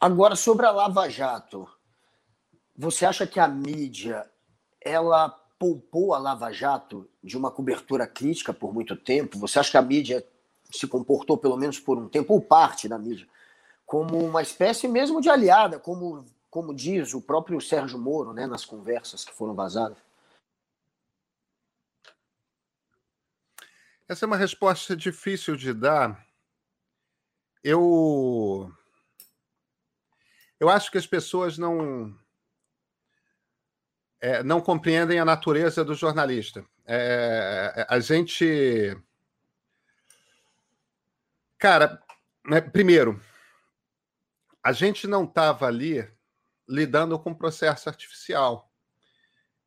Agora, sobre a Lava Jato, você acha que a mídia ela poupou a Lava Jato de uma cobertura crítica por muito tempo? Você acha que a mídia se comportou, pelo menos por um tempo, ou parte da mídia, como uma espécie mesmo de aliada, como, como diz o próprio Sérgio Moro né, nas conversas que foram vazadas? Essa é uma resposta difícil de dar. Eu eu acho que as pessoas não é, não compreendem a natureza do jornalista. É, é a gente. Cara, né, primeiro, a gente não estava ali lidando com processo artificial.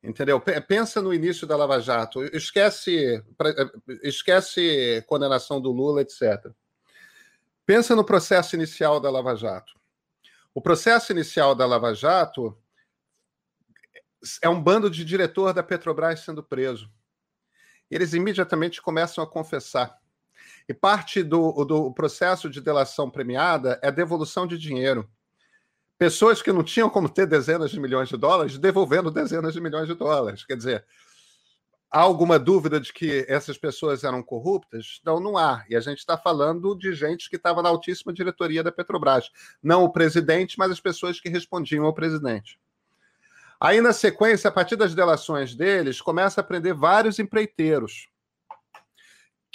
Entendeu? Pensa no início da Lava Jato. Esquece, esquece condenação do Lula, etc. Pensa no processo inicial da Lava Jato. O processo inicial da Lava Jato é um bando de diretor da Petrobras sendo preso. Eles imediatamente começam a confessar. E parte do, do processo de delação premiada é devolução de dinheiro. Pessoas que não tinham como ter dezenas de milhões de dólares devolvendo dezenas de milhões de dólares. Quer dizer, há alguma dúvida de que essas pessoas eram corruptas? Não, não há. E a gente está falando de gente que estava na altíssima diretoria da Petrobras. Não o presidente, mas as pessoas que respondiam ao presidente. Aí, na sequência, a partir das delações deles, começa a prender vários empreiteiros.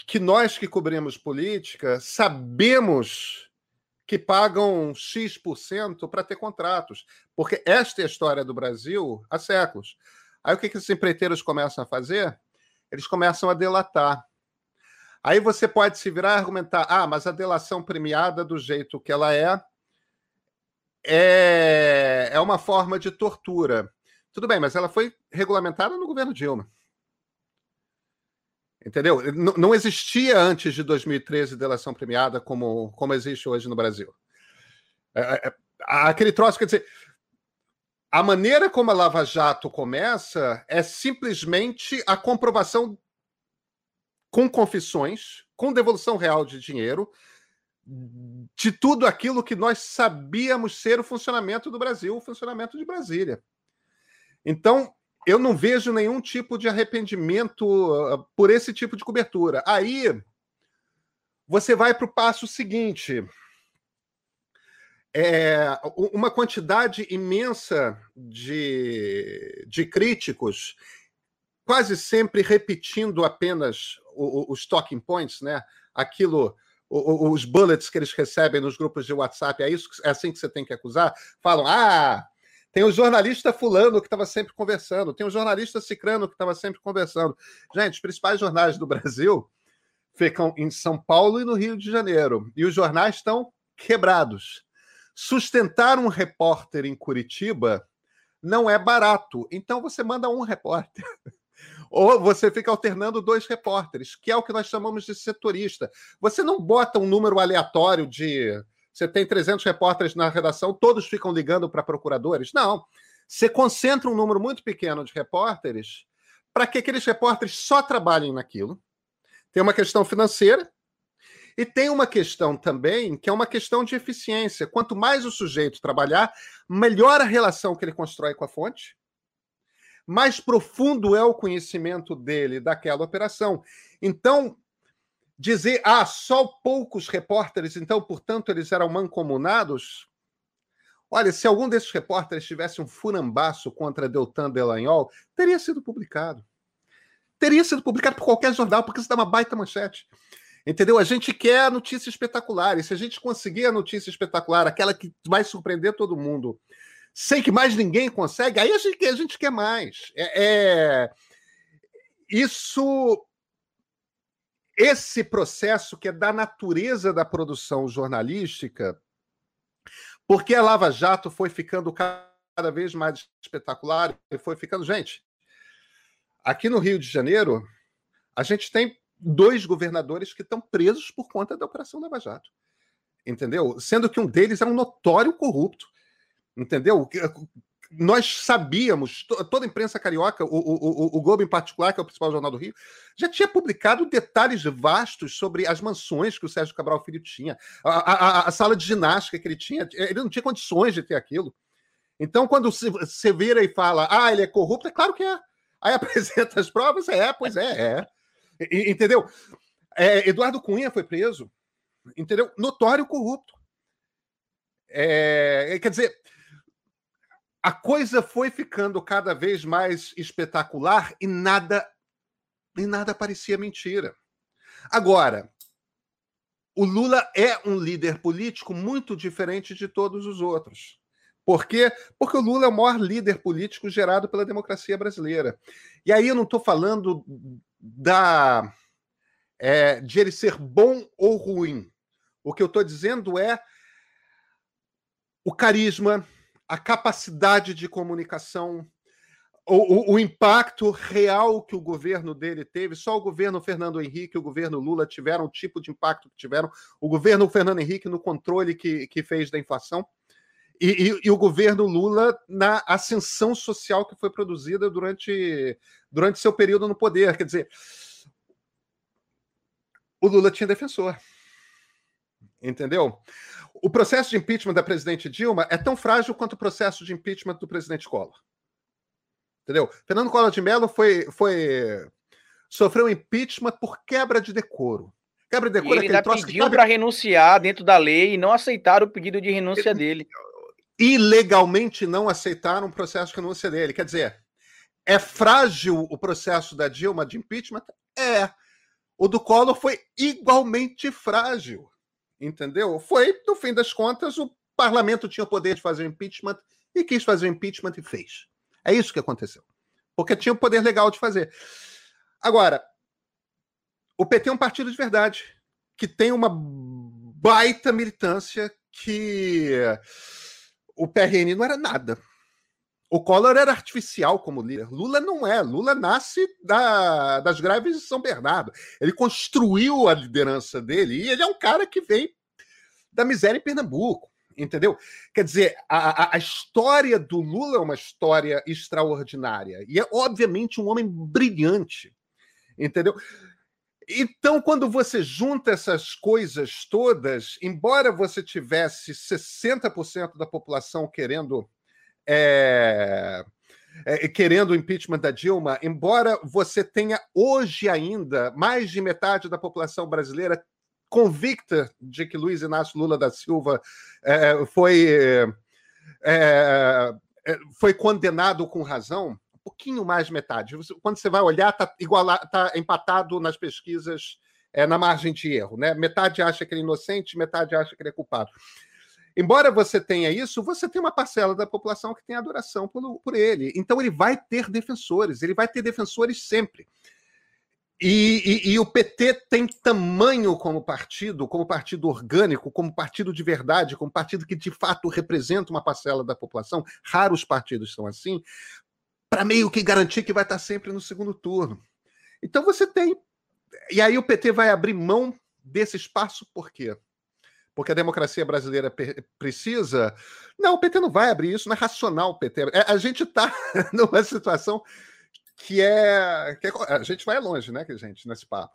Que nós que cobrimos política sabemos que pagam X% para ter contratos. Porque esta é a história do Brasil há séculos. Aí o que, que esses empreiteiros começam a fazer? Eles começam a delatar. Aí você pode se virar e argumentar: ah, mas a delação premiada do jeito que ela é, é, é uma forma de tortura. Tudo bem, mas ela foi regulamentada no governo Dilma. Entendeu? N não existia antes de 2013 delação premiada como, como existe hoje no Brasil. É, é, é, aquele troço, quer dizer, a maneira como a Lava Jato começa é simplesmente a comprovação com confissões, com devolução real de dinheiro, de tudo aquilo que nós sabíamos ser o funcionamento do Brasil, o funcionamento de Brasília. Então, eu não vejo nenhum tipo de arrependimento uh, por esse tipo de cobertura. Aí, você vai para o passo seguinte. É, uma quantidade imensa de, de críticos, quase sempre repetindo apenas os talking points, né? aquilo os bullets que eles recebem nos grupos de WhatsApp, é isso, é assim que você tem que acusar. Falam: "Ah, tem o jornalista fulano que estava sempre conversando, tem o jornalista cicrano que estava sempre conversando". Gente, os principais jornais do Brasil ficam em São Paulo e no Rio de Janeiro, e os jornais estão quebrados. Sustentar um repórter em Curitiba não é barato. Então você manda um repórter. Ou você fica alternando dois repórteres, que é o que nós chamamos de setorista. Você não bota um número aleatório de. Você tem 300 repórteres na redação, todos ficam ligando para procuradores? Não. Você concentra um número muito pequeno de repórteres para que aqueles repórteres só trabalhem naquilo. Tem uma questão financeira, e tem uma questão também, que é uma questão de eficiência. Quanto mais o sujeito trabalhar, melhor a relação que ele constrói com a fonte, mais profundo é o conhecimento dele daquela operação. Então, dizer, ah, só poucos repórteres, então, portanto, eles eram mancomunados. Olha, se algum desses repórteres tivesse um furambaço contra Deltan Delagnol, teria sido publicado. Teria sido publicado por qualquer jornal, porque isso dá uma baita manchete. Entendeu? A gente quer a notícia espetacular. E se a gente conseguir a notícia espetacular, aquela que vai surpreender todo mundo, sem que mais ninguém consegue, aí a gente, a gente quer mais. É, é, isso. Esse processo que é da natureza da produção jornalística, porque a Lava Jato foi ficando cada vez mais espetacular e foi ficando. Gente, aqui no Rio de Janeiro, a gente tem dois governadores que estão presos por conta da Operação Lava Jato. Entendeu? Sendo que um deles é um notório corrupto. Entendeu? nós sabíamos, toda a imprensa carioca, o, o, o, Globo em particular, que é o principal jornal do Rio, já tinha publicado detalhes vastos sobre as mansões que o Sérgio Cabral Filho tinha, a, a, a sala de ginástica que ele tinha, ele não tinha condições de ter aquilo. Então, quando você vira e fala, ah, ele é corrupto, é claro que é. Aí apresenta as provas, é, pois é, é. E, entendeu? É, Eduardo Cunha foi preso, entendeu? Notório corrupto. É, quer dizer, a coisa foi ficando cada vez mais espetacular e nada e nada parecia mentira. Agora, o Lula é um líder político muito diferente de todos os outros. Por quê? Porque o Lula é o maior líder político gerado pela democracia brasileira. E aí eu não estou falando da é, de ele ser bom ou ruim. O que eu estou dizendo é o carisma, a capacidade de comunicação, o, o, o, impacto real que o governo dele teve. Só o governo Fernando Henrique e o governo Lula tiveram o tipo de impacto que tiveram. O governo Fernando Henrique no controle que, que fez da inflação. E, e, e, o governo Lula na ascensão social que foi produzida durante, durante seu período no poder. Quer dizer, o Lula tinha defensor. Entendeu? O processo de impeachment da presidente Dilma é tão frágil quanto o processo de impeachment do presidente Collor. Entendeu? Fernando Collor de Mello foi, foi sofreu impeachment por quebra de decoro. Quebra de decoro e ele é ainda pediu para renunciar dentro da lei e não aceitaram o pedido de renúncia ele, dele. Ilegalmente não aceitaram o processo de renúncia dele. Quer dizer, é frágil o processo da Dilma de impeachment? É. O do Collor foi igualmente frágil entendeu? Foi, no fim das contas, o parlamento tinha o poder de fazer impeachment e quis fazer impeachment e fez. É isso que aconteceu. Porque tinha o poder legal de fazer. Agora, o PT é um partido de verdade, que tem uma baita militância que o PRN não era nada. O Collor era artificial como líder. Lula não é. Lula nasce da, das greves de São Bernardo. Ele construiu a liderança dele e ele é um cara que vem da miséria em Pernambuco. Entendeu? Quer dizer, a, a, história do Lula é uma história extraordinária. E é, obviamente, um homem brilhante. Entendeu? Então, quando você junta essas coisas todas, embora você tivesse 60% da população querendo é, é, querendo o impeachment da Dilma, embora você tenha hoje ainda mais de metade da população brasileira convicta de que Luiz Inácio Lula da Silva é, foi, é, é, foi condenado com razão, pouquinho mais de metade. Quando você vai olhar, está tá empatado nas pesquisas é, na margem de erro. Né? Metade acha que ele é inocente, metade acha que ele é culpado. Embora você tenha isso, você tem uma parcela da população que tem adoração por, por ele. Então ele vai ter defensores, ele vai ter defensores sempre. E, e, e, o PT tem tamanho como partido, como partido orgânico, como partido de verdade, como partido que de fato representa uma parcela da população. Raros partidos são assim, para meio que garantir que vai estar sempre no segundo turno. Então você tem. E aí o PT vai abrir mão desse espaço por quê? porque a democracia brasileira precisa. Não, o PT não vai abrir isso, não é racional o PT. É, a gente está numa situação que é, que é, A gente vai longe, né, gente, nesse papo.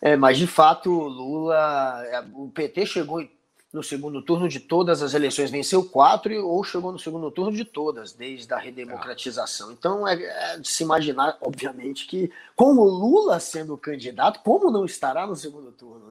É, mas de fato, Lula. É, o PT chegou no segundo turno de todas as eleições, venceu quatro ou chegou no segundo turno de todas, desde a redemocratização. Então é, é de se imaginar, obviamente, que com o Lula sendo candidato, como não estará no segundo turno?